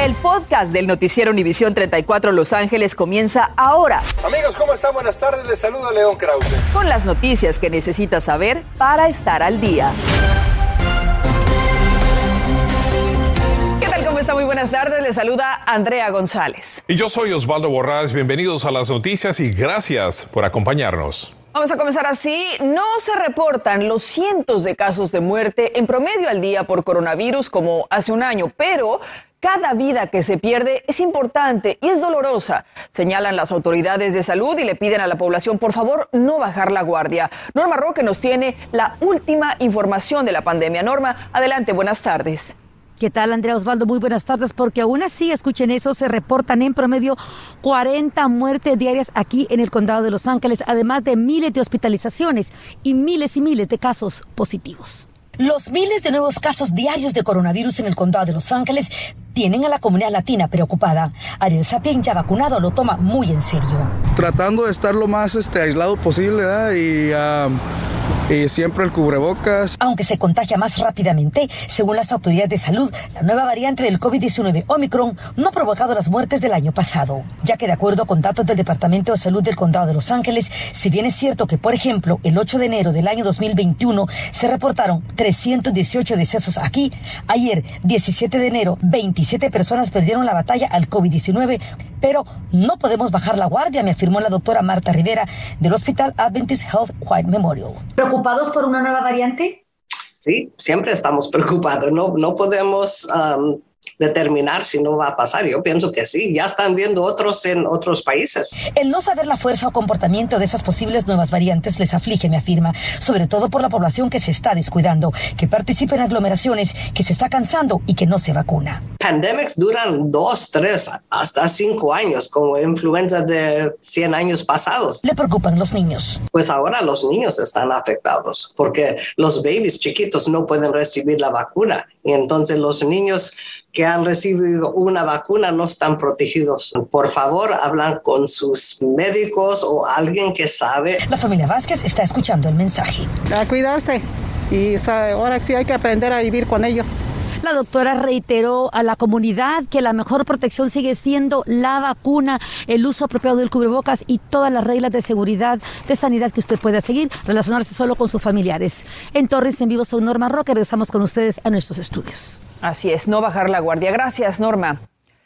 El podcast del noticiero Univisión 34 Los Ángeles comienza ahora. Amigos, ¿cómo están? Buenas tardes. Les saluda León Krause. Con las noticias que necesitas saber para estar al día. ¿Qué tal? ¿Cómo está? Muy buenas tardes. Les saluda Andrea González. Y yo soy Osvaldo Borrás. Bienvenidos a las noticias y gracias por acompañarnos. Vamos a comenzar así. No se reportan los cientos de casos de muerte en promedio al día por coronavirus como hace un año, pero cada vida que se pierde es importante y es dolorosa, señalan las autoridades de salud y le piden a la población, por favor, no bajar la guardia. Norma Roque nos tiene la última información de la pandemia. Norma, adelante, buenas tardes. ¿Qué tal, Andrea Osvaldo? Muy buenas tardes, porque aún así, escuchen eso, se reportan en promedio 40 muertes diarias aquí en el condado de Los Ángeles, además de miles de hospitalizaciones y miles y miles de casos positivos. Los miles de nuevos casos diarios de coronavirus en el condado de Los Ángeles tienen a la comunidad latina preocupada. Ariel Sapien, ya vacunado, lo toma muy en serio. Tratando de estar lo más este, aislado posible y, y siempre el cubrebocas. Aunque se contagia más rápidamente, según las autoridades de salud, la nueva variante del COVID-19 Omicron no ha provocado las muertes del año pasado, ya que de acuerdo con datos del Departamento de Salud del Condado de Los Ángeles, si bien es cierto que, por ejemplo, el 8 de enero del año 2021 se reportaron 318 decesos aquí, ayer, 17 de enero, 27 personas perdieron la batalla al COVID-19, pero no podemos bajar la guardia, me afirmó la doctora Marta Rivera del Hospital Adventist Health White Memorial. ¿Preocupados por una nueva variante? Sí, siempre estamos preocupados. No, no podemos determinar si no va a pasar. Yo pienso que sí, ya están viendo otros en otros países. El no saber la fuerza o comportamiento de esas posibles nuevas variantes les aflige, me afirma, sobre todo por la población que se está descuidando, que participa en aglomeraciones, que se está cansando y que no se vacuna. Pandemics duran dos, tres, hasta cinco años, como influenza de 100 años pasados. Le preocupan los niños. Pues ahora los niños están afectados porque los babies chiquitos no pueden recibir la vacuna y entonces los niños que han recibido una vacuna no están protegidos. Por favor, hablan con sus médicos o alguien que sabe. La familia Vázquez está escuchando el mensaje. A cuidarse y ahora sí hay que aprender a vivir con ellos. La doctora reiteró a la comunidad que la mejor protección sigue siendo la vacuna, el uso apropiado del cubrebocas y todas las reglas de seguridad, de sanidad que usted pueda seguir, relacionarse solo con sus familiares. En Torres en vivo soy Norma Roque, regresamos con ustedes a nuestros estudios. Así es, no bajar la guardia. Gracias, Norma.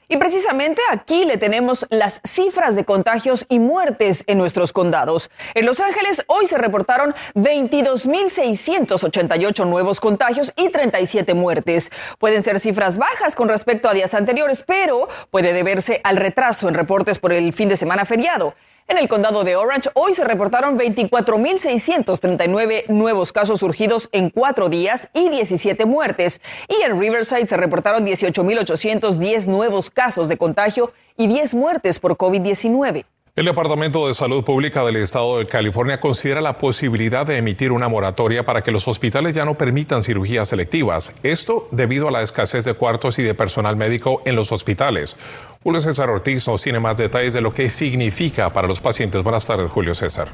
Y precisamente aquí le tenemos las cifras de contagios y muertes en nuestros condados. En Los Ángeles hoy se reportaron 22.688 nuevos contagios y 37 muertes. Pueden ser cifras bajas con respecto a días anteriores, pero puede deberse al retraso en reportes por el fin de semana feriado. En el condado de Orange hoy se reportaron 24.639 nuevos casos surgidos en cuatro días y 17 muertes. Y en Riverside se reportaron 18.810 nuevos casos de contagio y 10 muertes por COVID-19. El Departamento de Salud Pública del Estado de California considera la posibilidad de emitir una moratoria para que los hospitales ya no permitan cirugías selectivas. Esto debido a la escasez de cuartos y de personal médico en los hospitales. Julio César Ortiz nos tiene más detalles de lo que significa para los pacientes. Buenas tardes, Julio César.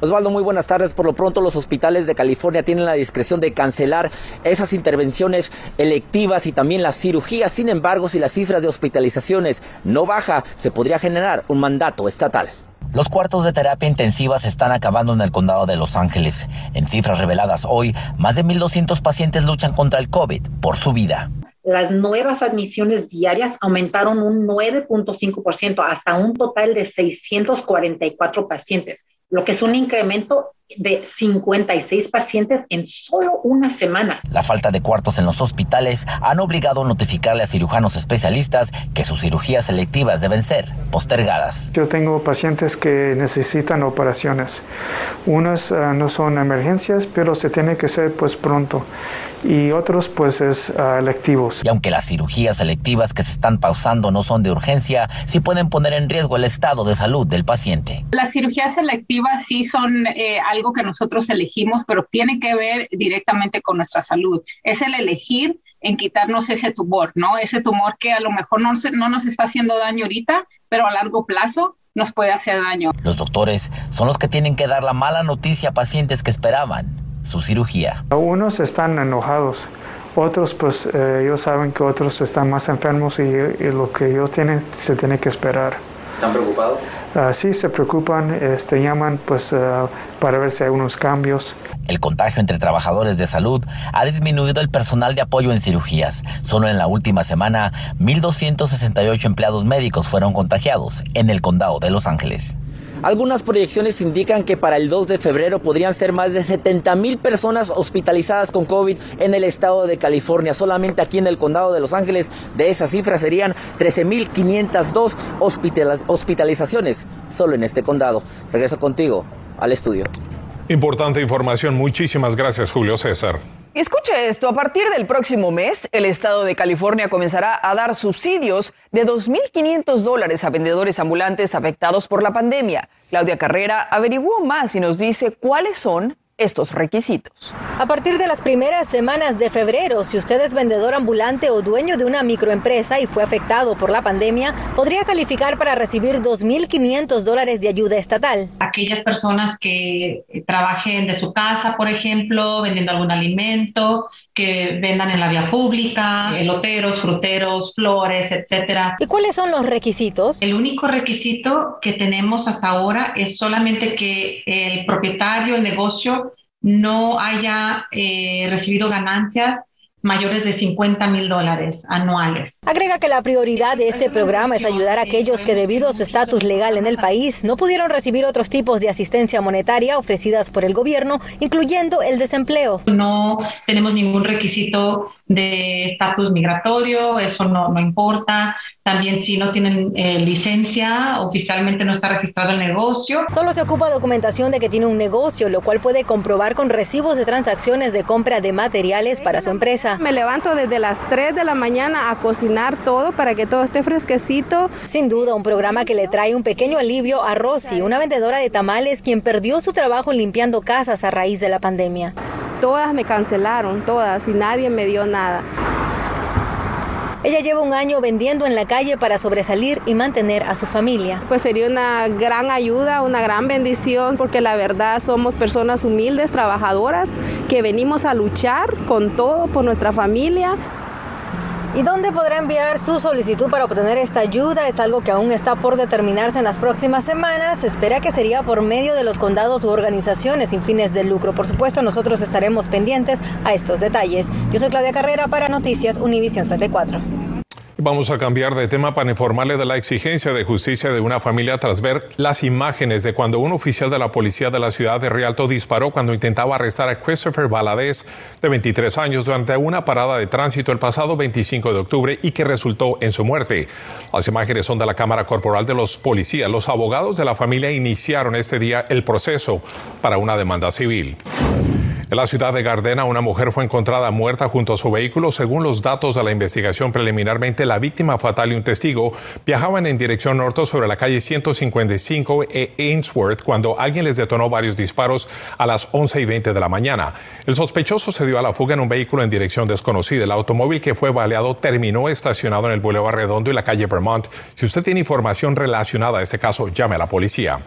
Osvaldo, muy buenas tardes. Por lo pronto, los hospitales de California tienen la discreción de cancelar esas intervenciones electivas y también las cirugías. Sin embargo, si las cifras de hospitalizaciones no baja, se podría generar un mandato estatal. Los cuartos de terapia intensiva se están acabando en el condado de Los Ángeles. En cifras reveladas hoy, más de 1.200 pacientes luchan contra el COVID por su vida las nuevas admisiones diarias aumentaron un 9.5% hasta un total de 644 pacientes, lo que es un incremento de 56 pacientes en solo una semana. La falta de cuartos en los hospitales han obligado a notificarle a cirujanos especialistas que sus cirugías selectivas deben ser postergadas. Yo tengo pacientes que necesitan operaciones. Unas uh, no son emergencias, pero se tiene que hacer pues pronto y otros pues es uh, electivos. Y aunque las cirugías selectivas que se están pausando no son de urgencia, sí pueden poner en riesgo el estado de salud del paciente. Las cirugías selectivas sí son eh, algo que nosotros elegimos, pero tiene que ver directamente con nuestra salud. Es el elegir en quitarnos ese tumor, ¿no? Ese tumor que a lo mejor no, no nos está haciendo daño ahorita, pero a largo plazo nos puede hacer daño. Los doctores son los que tienen que dar la mala noticia a pacientes que esperaban su cirugía. Unos están enojados Otros, pues eh, ellos saben que otros están más enfermos y, y, lo que ellos tienen se tiene que esperar. ¿Están preocupados? Sí, se preocupan, este, llaman pues uh, para ver si hay unos cambios. El contagio entre trabajadores de salud ha disminuido el personal de apoyo en cirugías. Solo en la última semana, 1.268 empleados médicos fueron contagiados en el condado de Los Ángeles. Algunas proyecciones indican que para el 2 de febrero podrían ser más de 70 mil personas hospitalizadas con COVID en el estado de California. Solamente aquí en el condado de Los Ángeles, de esa cifra serían 13.502 hospitalizaciones solo en este condado. Regreso contigo al estudio. Importante información. Muchísimas gracias, Julio César. Escuche esto, a partir del próximo mes, el estado de California comenzará a dar subsidios de 2.500 dólares a vendedores ambulantes afectados por la pandemia. Claudia Carrera averiguó más y nos dice cuáles son estos requisitos. A partir de las primeras semanas de febrero, si usted es vendedor ambulante o dueño de una microempresa y fue afectado por la pandemia, podría calificar para recibir 2.500 dólares de ayuda estatal. Aquellas personas que trabajen de su casa, por ejemplo, vendiendo algún alimento, que vendan en la vía pública, eloteros, fruteros, flores, etcétera. ¿Y cuáles son los requisitos? El único requisito que tenemos hasta ahora es solamente que el propietario, el negocio, no haya eh, recibido ganancias mayores de 50 mil dólares anuales. Agrega que la prioridad de este programa es ayudar a aquellos que debido a su estatus legal en el país no pudieron recibir otros tipos de asistencia monetaria ofrecidas por el gobierno, incluyendo el desempleo. No tenemos ningún requisito de estatus migratorio, eso no, no importa. También si no tienen eh, licencia, oficialmente no está registrado el negocio. Solo se ocupa documentación de que tiene un negocio, lo cual puede comprobar con recibos de transacciones de compra de materiales para su empresa. Me levanto desde las 3 de la mañana a cocinar todo para que todo esté fresquecito. Sin duda, un programa que le trae un pequeño alivio a Rosy, una vendedora de tamales quien perdió su trabajo limpiando casas a raíz de la pandemia. Todas me cancelaron, todas, y nadie me dio nada. Ella lleva un año vendiendo en la calle para sobresalir y mantener a su familia. Pues sería una gran ayuda, una gran bendición, porque la verdad somos personas humildes, trabajadoras, que venimos a luchar con todo por nuestra familia. ¿Y dónde podrá enviar su solicitud para obtener esta ayuda? Es algo que aún está por determinarse en las próximas semanas. Se espera que sería por medio de los condados u organizaciones sin fines de lucro. Por supuesto, nosotros estaremos pendientes a estos detalles. Yo soy Claudia Carrera para Noticias Univisión 34. Vamos a cambiar de tema para informarle de la exigencia de justicia de una familia tras ver las imágenes de cuando un oficial de la policía de la ciudad de Rialto disparó cuando intentaba arrestar a Christopher Valadez, de 23 años, durante una parada de tránsito el pasado 25 de octubre y que resultó en su muerte. Las imágenes son de la Cámara Corporal de los Policías. Los abogados de la familia iniciaron este día el proceso para una demanda civil. En la ciudad de Gardena, una mujer fue encontrada muerta junto a su vehículo. Según los datos de la investigación preliminarmente, la víctima fatal y un testigo viajaban en dirección norte sobre la calle 155 e Ainsworth cuando alguien les detonó varios disparos a las 11 y 20 de la mañana. El sospechoso se dio a la fuga en un vehículo en dirección desconocida. El automóvil que fue baleado terminó estacionado en el Boulevard Redondo y la calle Vermont. Si usted tiene información relacionada a este caso, llame a la policía.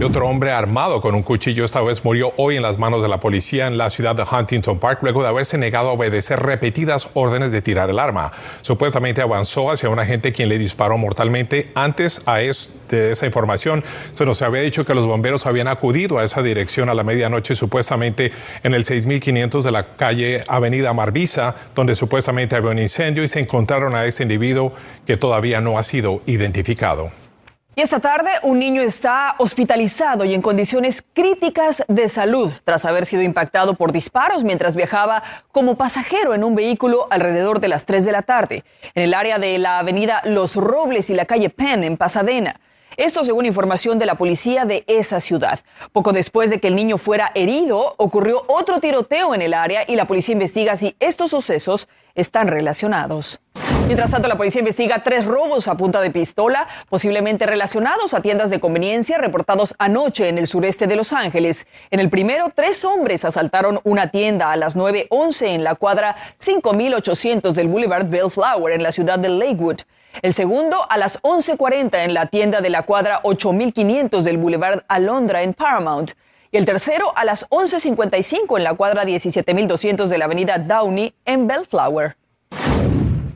Y otro hombre armado con un cuchillo esta vez murió hoy en las manos de la policía en la ciudad de Huntington Park luego de haberse negado a obedecer repetidas órdenes de tirar el arma. Supuestamente avanzó hacia un agente quien le disparó mortalmente. Antes a esa información se nos había dicho que los bomberos habían acudido a esa dirección a la medianoche supuestamente en el 6500 de la calle Avenida Marvisa, donde supuestamente había un incendio y se encontraron a ese individuo que todavía no ha sido identificado. Y esta tarde un niño está hospitalizado y en condiciones críticas de salud tras haber sido impactado por disparos mientras viajaba como pasajero en un vehículo alrededor de las 3 de la tarde en el área de la avenida Los Robles y la calle Penn en Pasadena. Esto según información de la policía de esa ciudad. Poco después de que el niño fuera herido, ocurrió otro tiroteo en el área y la policía investiga si estos sucesos están relacionados. Mientras tanto, la policía investiga tres robos a punta de pistola, posiblemente relacionados a tiendas de conveniencia reportados anoche en el sureste de Los Ángeles. En el primero, tres hombres asaltaron una tienda a las 9.11 en la cuadra 5800 del Boulevard Bellflower en la ciudad de Lakewood. El segundo, a las 11.40 en la tienda de la cuadra 8500 del Boulevard Alondra en Paramount y el tercero a las 11.55 en la cuadra 17.200 de la avenida Downey en Bellflower.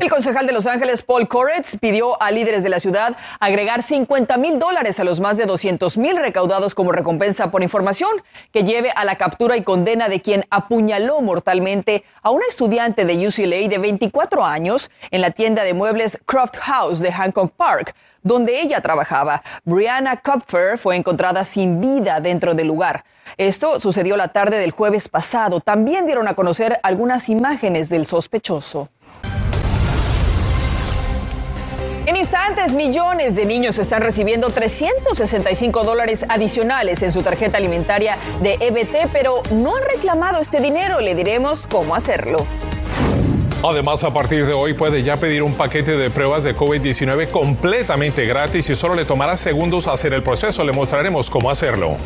El concejal de Los Ángeles, Paul Koretz, pidió a líderes de la ciudad agregar 50 mil dólares a los más de 200 mil recaudados como recompensa por información que lleve a la captura y condena de quien apuñaló mortalmente a una estudiante de UCLA de 24 años en la tienda de muebles Croft House de Hancock Park, donde ella trabajaba. Brianna Kupfer fue encontrada sin vida dentro del lugar. Esto sucedió la tarde del jueves pasado. También dieron a conocer algunas imágenes del sospechoso. En instantes, millones de niños están recibiendo 365 dólares adicionales en su tarjeta alimentaria de EBT, pero no han reclamado este dinero. Le diremos cómo hacerlo. Además, a partir de hoy puede ya pedir un paquete de pruebas de COVID-19 completamente gratis y solo le tomará segundos hacer el proceso. Le mostraremos cómo hacerlo.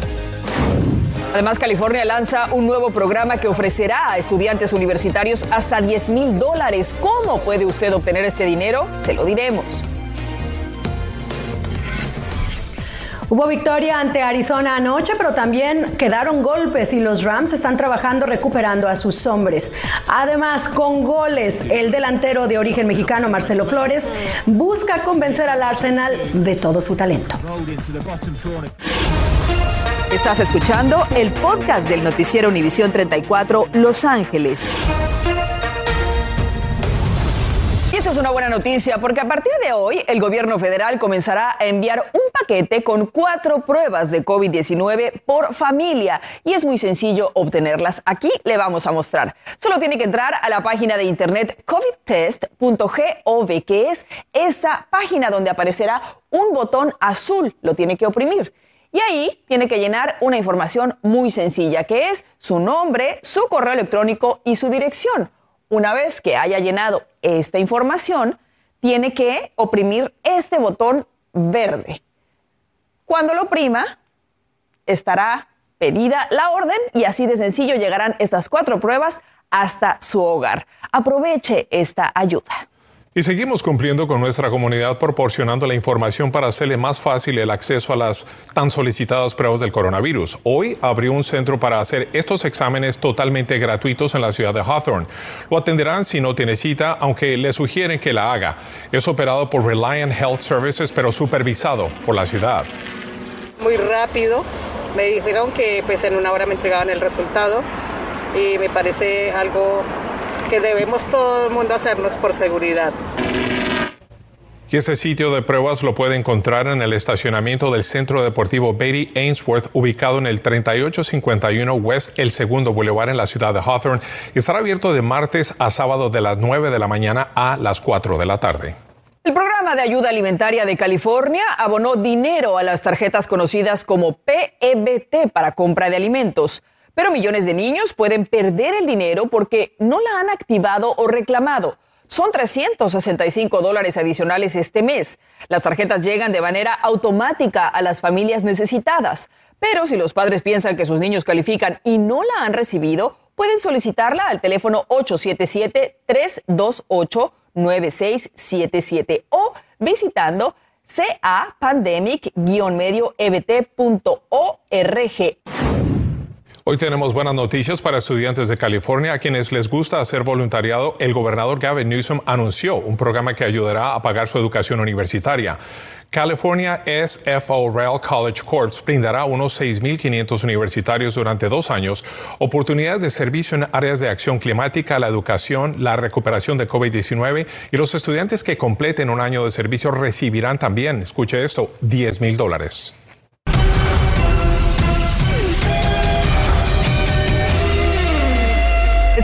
Además, California lanza un nuevo programa que ofrecerá a estudiantes universitarios hasta 10 mil dólares. ¿Cómo puede usted obtener este dinero? Se lo diremos. Hubo victoria ante Arizona anoche, pero también quedaron golpes y los Rams están trabajando recuperando a sus hombres. Además, con goles, el delantero de origen mexicano Marcelo Flores busca convencer al Arsenal de todo su talento. Estás escuchando el podcast del noticiero Univisión 34 Los Ángeles. Y esta es una buena noticia porque a partir de hoy el gobierno federal comenzará a enviar un paquete con cuatro pruebas de COVID-19 por familia y es muy sencillo obtenerlas. Aquí le vamos a mostrar. Solo tiene que entrar a la página de internet covidtest.gov, que es esta página donde aparecerá un botón azul. Lo tiene que oprimir. Y ahí tiene que llenar una información muy sencilla, que es su nombre, su correo electrónico y su dirección. Una vez que haya llenado esta información, tiene que oprimir este botón verde. Cuando lo oprima, estará pedida la orden y así de sencillo llegarán estas cuatro pruebas hasta su hogar. Aproveche esta ayuda. Y seguimos cumpliendo con nuestra comunidad proporcionando la información para hacerle más fácil el acceso a las tan solicitadas pruebas del coronavirus. Hoy abrió un centro para hacer estos exámenes totalmente gratuitos en la ciudad de Hawthorne. Lo atenderán si no tiene cita, aunque le sugieren que la haga. Es operado por Reliant Health Services, pero supervisado por la ciudad. Muy rápido. Me dijeron que pues en una hora me entregaban el resultado y me parece algo que debemos todo el mundo hacernos por seguridad. Y este sitio de pruebas lo puede encontrar en el estacionamiento del Centro Deportivo Betty Ainsworth, ubicado en el 3851 West, el segundo Boulevard en la ciudad de Hawthorne. Y estará abierto de martes a sábado de las 9 de la mañana a las 4 de la tarde. El programa de ayuda alimentaria de California abonó dinero a las tarjetas conocidas como PEBT para compra de alimentos. Pero millones de niños pueden perder el dinero porque no la han activado o reclamado. Son 365 dólares adicionales este mes. Las tarjetas llegan de manera automática a las familias necesitadas. Pero si los padres piensan que sus niños califican y no la han recibido, pueden solicitarla al teléfono 877-328-9677 o visitando capandemic-medio-ebt.org. Hoy tenemos buenas noticias para estudiantes de California a quienes les gusta hacer voluntariado. El gobernador Gavin Newsom anunció un programa que ayudará a pagar su educación universitaria. California SFO Rail College Corps brindará a unos 6.500 universitarios durante dos años oportunidades de servicio en áreas de acción climática, la educación, la recuperación de COVID-19 y los estudiantes que completen un año de servicio recibirán también, escuche esto, 10 mil dólares.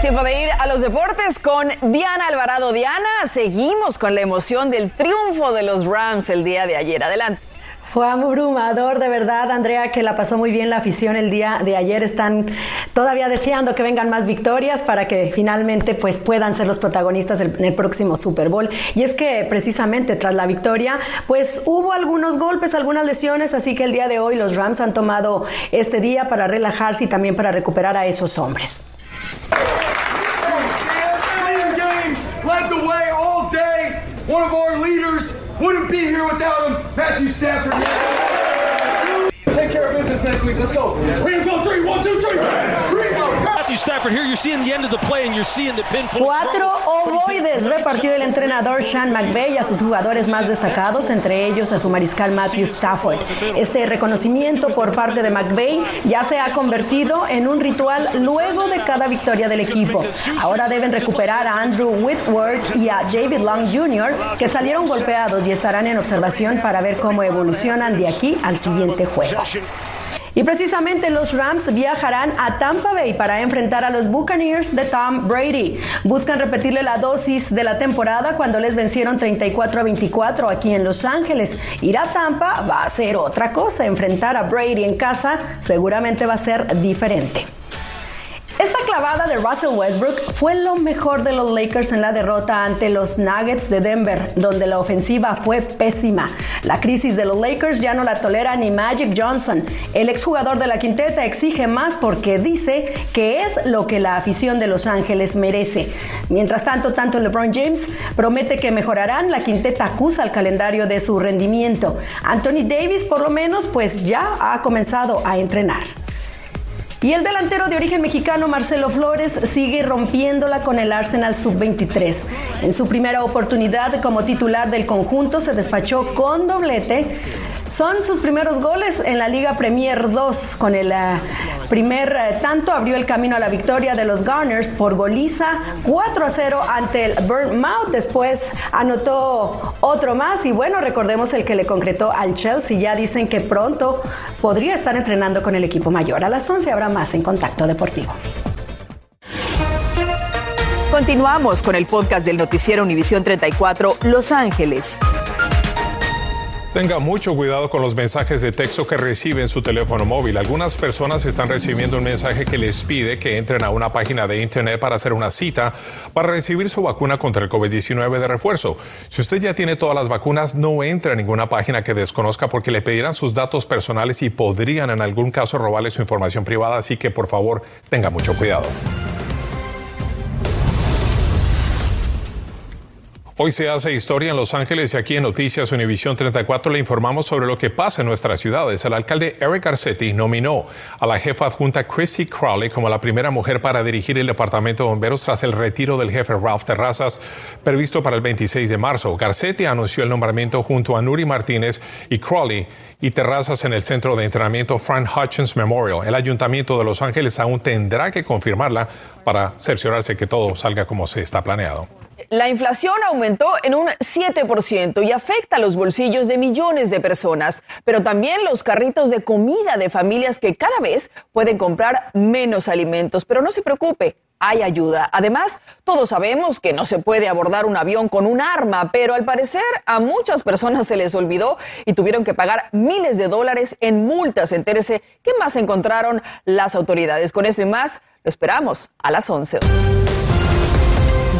Tiempo de ir a los deportes con Diana Alvarado. Diana, seguimos con la emoción del triunfo de los Rams el día de ayer. Adelante. Fue abrumador, de verdad, Andrea, que la pasó muy bien la afición el día de ayer. Están todavía deseando que vengan más victorias para que finalmente pues, puedan ser los protagonistas en el próximo Super Bowl. Y es que precisamente tras la victoria, pues hubo algunos golpes, algunas lesiones, así que el día de hoy los Rams han tomado este día para relajarse y también para recuperar a esos hombres. One of our leaders wouldn't be here without him. Matthew Stafford. Take care of business. next week. Let's go. Rams on three. One, two, three. Matthew Stafford here. You're seeing the end of the play and you're seeing the pinpoint. Cuatro ovoides repartió el entrenador Sean McVay a sus jugadores más destacados, entre ellos a su mariscal Matthew Stafford. Este reconocimiento por parte de McVay ya se ha convertido en un ritual luego de cada victoria del equipo. Ahora deben recuperar a Andrew Whitworth y a David Long Jr., que salieron golpeados y estarán en observación para ver cómo evolucionan de aquí al siguiente juego. Y precisamente los Rams viajarán a Tampa Bay para enfrentar a los Buccaneers de Tom Brady. Buscan repetirle la dosis de la temporada cuando les vencieron 34 a 24 aquí en Los Ángeles. Ir a Tampa va a ser otra cosa. Enfrentar a Brady en casa seguramente va a ser diferente. Clavada de Russell Westbrook fue lo mejor de los Lakers en la derrota ante los Nuggets de Denver, donde la ofensiva fue pésima. La crisis de los Lakers ya no la tolera ni Magic Johnson. El exjugador de la quinteta exige más porque dice que es lo que la afición de Los Ángeles merece. Mientras tanto, tanto LeBron James promete que mejorarán, la quinteta acusa al calendario de su rendimiento. Anthony Davis, por lo menos, pues ya ha comenzado a entrenar. Y el delantero de origen mexicano Marcelo Flores sigue rompiéndola con el Arsenal Sub-23. En su primera oportunidad como titular del conjunto se despachó con doblete. Son sus primeros goles en la Liga Premier 2. Con el uh, primer uh, tanto abrió el camino a la victoria de los Gunners por goliza 4 a 0 ante el Bournemouth. Después anotó otro más y bueno, recordemos el que le concretó al Chelsea. Ya dicen que pronto podría estar entrenando con el equipo mayor. A las 11 habrá más en Contacto Deportivo. Continuamos con el podcast del noticiero Univisión 34 Los Ángeles. Tenga mucho cuidado con los mensajes de texto que recibe en su teléfono móvil. Algunas personas están recibiendo un mensaje que les pide que entren a una página de internet para hacer una cita para recibir su vacuna contra el COVID-19 de refuerzo. Si usted ya tiene todas las vacunas, no entre a ninguna página que desconozca porque le pedirán sus datos personales y podrían en algún caso robarle su información privada, así que por favor tenga mucho cuidado. Hoy se hace historia en Los Ángeles y aquí en Noticias Univisión 34 le informamos sobre lo que pasa en nuestras ciudades. El alcalde Eric Garcetti nominó a la jefa adjunta Christy Crowley como la primera mujer para dirigir el departamento de bomberos tras el retiro del jefe Ralph Terrazas previsto para el 26 de marzo. Garcetti anunció el nombramiento junto a Nuri Martínez y Crowley y Terrazas en el centro de entrenamiento Frank Hutchins Memorial. El ayuntamiento de Los Ángeles aún tendrá que confirmarla para cerciorarse que todo salga como se está planeado. La inflación aumentó en un 7% y afecta los bolsillos de millones de personas, pero también los carritos de comida de familias que cada vez pueden comprar menos alimentos. Pero no se preocupe, hay ayuda. Además, todos sabemos que no se puede abordar un avión con un arma, pero al parecer a muchas personas se les olvidó y tuvieron que pagar miles de dólares en multas. Entérese qué más encontraron las autoridades. Con esto y más, lo esperamos a las 11.